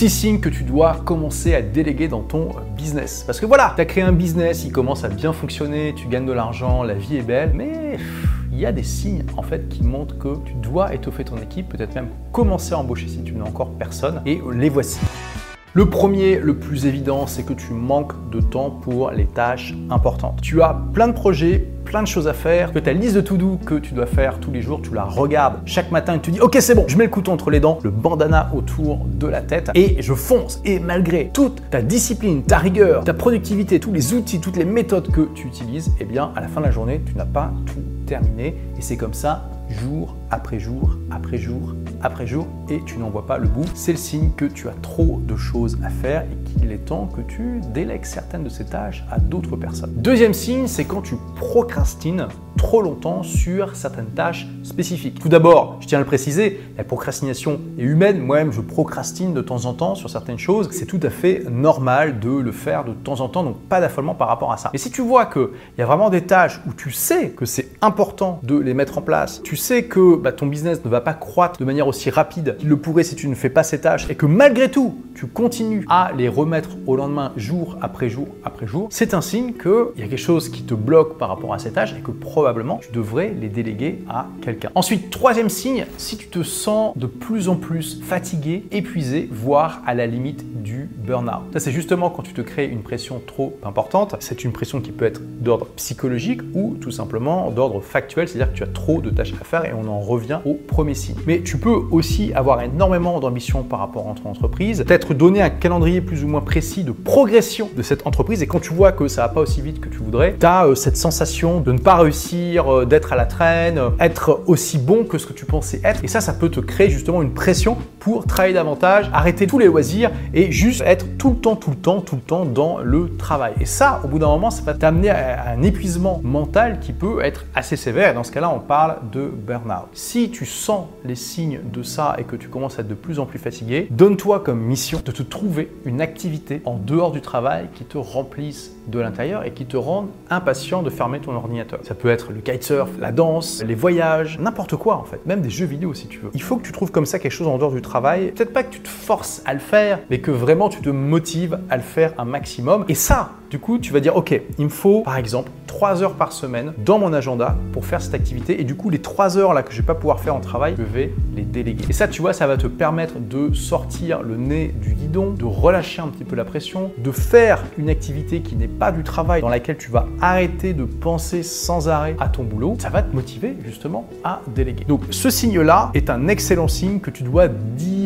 Six signes que tu dois commencer à déléguer dans ton business. Parce que voilà, tu as créé un business, il commence à bien fonctionner, tu gagnes de l'argent, la vie est belle, mais il y a des signes en fait qui montrent que tu dois étoffer ton équipe, peut-être même commencer à embaucher si tu n'as encore personne. Et les voici. Le premier, le plus évident, c'est que tu manques de temps pour les tâches importantes. Tu as plein de projets, plein de choses à faire, que ta liste de to-do que tu dois faire tous les jours, tu la regardes chaque matin et tu dis ok c'est bon, je mets le couteau entre les dents, le bandana autour de la tête et je fonce. Et malgré toute ta discipline, ta rigueur, ta productivité, tous les outils, toutes les méthodes que tu utilises, eh bien à la fin de la journée, tu n'as pas tout terminé et c'est comme ça jour après jour, après jour, après jour, et tu n'en vois pas le bout. C'est le signe que tu as trop de choses à faire et qu'il est temps que tu délègues certaines de ces tâches à d'autres personnes. Deuxième signe, c'est quand tu procrastines trop longtemps sur certaines tâches spécifiques. Tout d'abord, je tiens à le préciser, la procrastination est humaine. Moi-même, je procrastine de temps en temps sur certaines choses. C'est tout à fait normal de le faire de temps en temps, donc pas d'affolement par rapport à ça. Mais si tu vois qu'il y a vraiment des tâches où tu sais que c'est important de les mettre en place, tu sais que bah, ton business ne va pas croître de manière aussi rapide qu'il le pourrait si tu ne fais pas ces tâches et que malgré tout, tu continues à les remettre au lendemain jour après jour après jour, c'est un signe qu'il y a quelque chose qui te bloque par rapport à ces tâches et que probablement tu devrais les déléguer à quelqu'un. Ensuite, troisième signe, si tu te sens de plus en plus fatigué, épuisé, voire à la limite du burn-out. Ça, c'est justement quand tu te crées une pression trop importante. C'est une pression qui peut être d'ordre psychologique ou tout simplement d'ordre factuel, c'est-à-dire que tu as trop de tâches à faire et on en revient au premier signe. Mais tu peux aussi avoir énormément d'ambition par rapport à ton entreprise, peut-être donner un calendrier plus ou moins précis de progression de cette entreprise et quand tu vois que ça va pas aussi vite que tu voudrais, tu as euh, cette sensation de ne pas réussir euh, d'être à la traîne, euh, être aussi bon que ce que tu pensais être. Et ça, ça peut te créer justement une pression pour travailler davantage, arrêter tous les loisirs et juste être tout le temps, tout le temps, tout le temps dans le travail. Et ça, au bout d'un moment, ça va t'amener à un épuisement mental qui peut être assez sévère. Dans ce cas-là, on parle de burn-out. Si tu sens les signes de ça et que tu commences à être de plus en plus fatigué, donne-toi comme mission de te trouver une activité en dehors du travail qui te remplisse de l'intérieur et qui te rende impatient de fermer ton ordinateur. Ça peut être le kitesurf, la danse, les voyages, n'importe quoi en fait, même des jeux vidéo si tu veux. Il faut que tu trouves comme ça quelque chose en dehors du travail. Peut-être pas que tu te forces à le faire, mais que vraiment tu te motives à le faire un maximum. Et ça, du coup, tu vas dire, ok, il me faut par exemple 3 heures par semaine dans mon agenda pour faire cette activité. Et du coup, les 3 heures là que je vais pas pouvoir faire en travail, je vais les déléguer. Et ça, tu vois, ça va te permettre de sortir le nez du guidon, de relâcher un petit peu la pression, de faire une activité qui n'est pas du travail, dans laquelle tu vas arrêter de penser sans arrêt à ton boulot. Ça va te motiver justement à déléguer. Donc, ce signe-là est un excellent signe que tu dois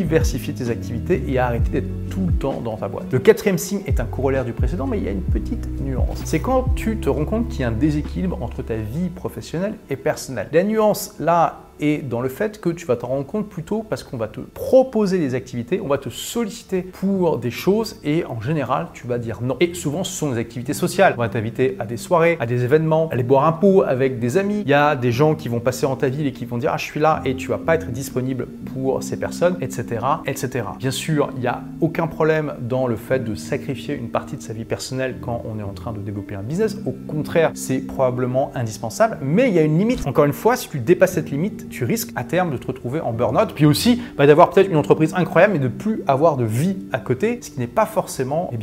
diversifier tes activités et arrêter d'être tout le temps dans ta boîte. Le quatrième signe est un corollaire du précédent, mais il y a une petite nuance. C'est quand tu te rends compte qu'il y a un déséquilibre entre ta vie professionnelle et personnelle. La nuance là et dans le fait que tu vas t'en rendre compte plutôt parce qu'on va te proposer des activités, on va te solliciter pour des choses et en général tu vas dire non. Et souvent ce sont des activités sociales. On va t'inviter à des soirées, à des événements, aller boire un pot avec des amis. Il y a des gens qui vont passer en ta ville et qui vont dire ah je suis là et tu vas pas être disponible pour ces personnes, etc., etc. Bien sûr, il n'y a aucun problème dans le fait de sacrifier une partie de sa vie personnelle quand on est en train de développer un business. Au contraire, c'est probablement indispensable, mais il y a une limite. Encore une fois, si tu dépasses cette limite, tu risques à terme de te retrouver en burn-out, puis aussi bah, d'avoir peut-être une entreprise incroyable mais de plus avoir de vie à côté, ce qui n'est pas forcément eh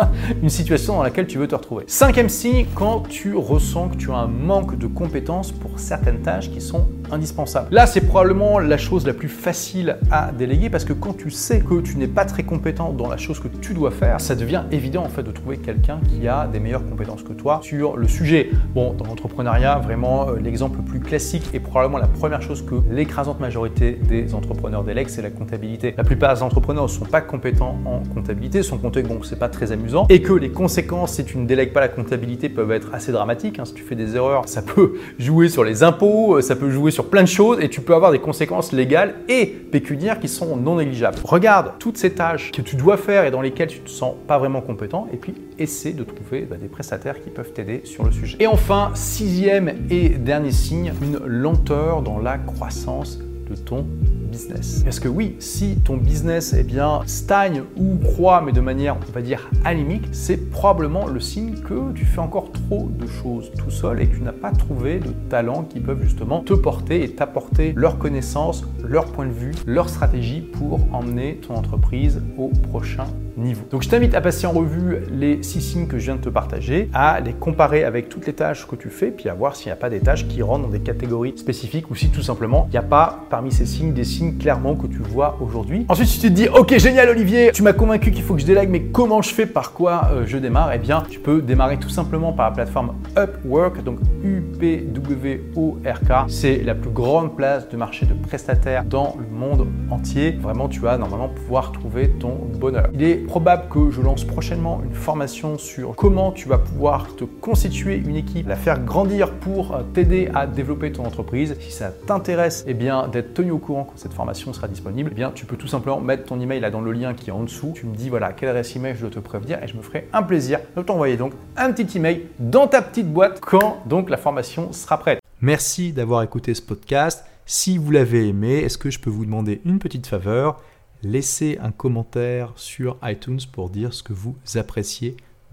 une situation dans laquelle tu veux te retrouver. Cinquième signe, quand tu ressens que tu as un manque de compétences pour certaines tâches qui sont indispensables. Là, c'est probablement la chose la plus facile à déléguer parce que quand tu sais que tu n'es pas très compétent dans la chose que tu dois faire, ça devient évident en fait de trouver quelqu'un qui a des meilleures compétences que toi sur le sujet. Bon, dans l'entrepreneuriat, vraiment euh, l'exemple le plus classique et probablement la première chose que l'écrasante majorité des entrepreneurs délèguent, c'est la comptabilité. La plupart des entrepreneurs ne sont pas compétents en comptabilité, sont comptés que bon, c'est pas très amusant, et que les conséquences, si tu ne délègues pas la comptabilité, peuvent être assez dramatiques. Hein. Si tu fais des erreurs, ça peut jouer sur les impôts, ça peut jouer sur plein de choses, et tu peux avoir des conséquences légales et pécuniaires qui sont non négligeables. Regarde toutes ces tâches que tu dois faire et dans lesquelles tu te sens pas vraiment compétent, et puis essaie de trouver bah, des prestataires qui peuvent t'aider sur le sujet. Et enfin, sixième et dernier signe, une lenteur dans la croissance de ton business. Parce que oui, si ton business eh bien, stagne ou croît, mais de manière, on va dire, anémique, c'est probablement le signe que tu fais encore trop de choses tout seul et que tu n'as pas trouvé de talents qui peuvent justement te porter et t'apporter leurs connaissances, leur point de vue, leur stratégie pour emmener ton entreprise au prochain niveau. Donc je t'invite à passer en revue les six signes que je viens de te partager, à les comparer avec toutes les tâches que tu fais, puis à voir s'il n'y a pas des tâches qui rentrent dans des catégories spécifiques ou si tout simplement il n'y a pas parmi ces signes des signes clairement que tu vois aujourd'hui. Ensuite, si tu te dis ok génial Olivier, tu m'as convaincu qu'il faut que je délègue, mais comment je fais, par quoi euh, je démarre? Eh bien, tu peux démarrer tout simplement par la plateforme Upwork, donc UPWORK. C'est la plus grande place de marché de prestataires dans le monde entier. Vraiment, tu vas normalement pouvoir trouver ton bonheur. Il est probable que je lance prochainement une formation sur comment tu vas pouvoir te constituer une équipe, la faire grandir pour euh, t'aider à développer ton entreprise. Si ça t'intéresse, eh bien d'être tenu au courant quand cette formation sera disponible, eh bien tu peux tout simplement mettre ton email là dans le lien qui est en dessous. Tu me dis voilà quelle adresse email je dois te prévenir et je me ferai un plaisir de t'envoyer donc un petit email dans ta petite boîte quand donc la formation sera prête. Merci d'avoir écouté ce podcast. Si vous l'avez aimé, est-ce que je peux vous demander une petite faveur? Laissez un commentaire sur iTunes pour dire ce que vous appréciez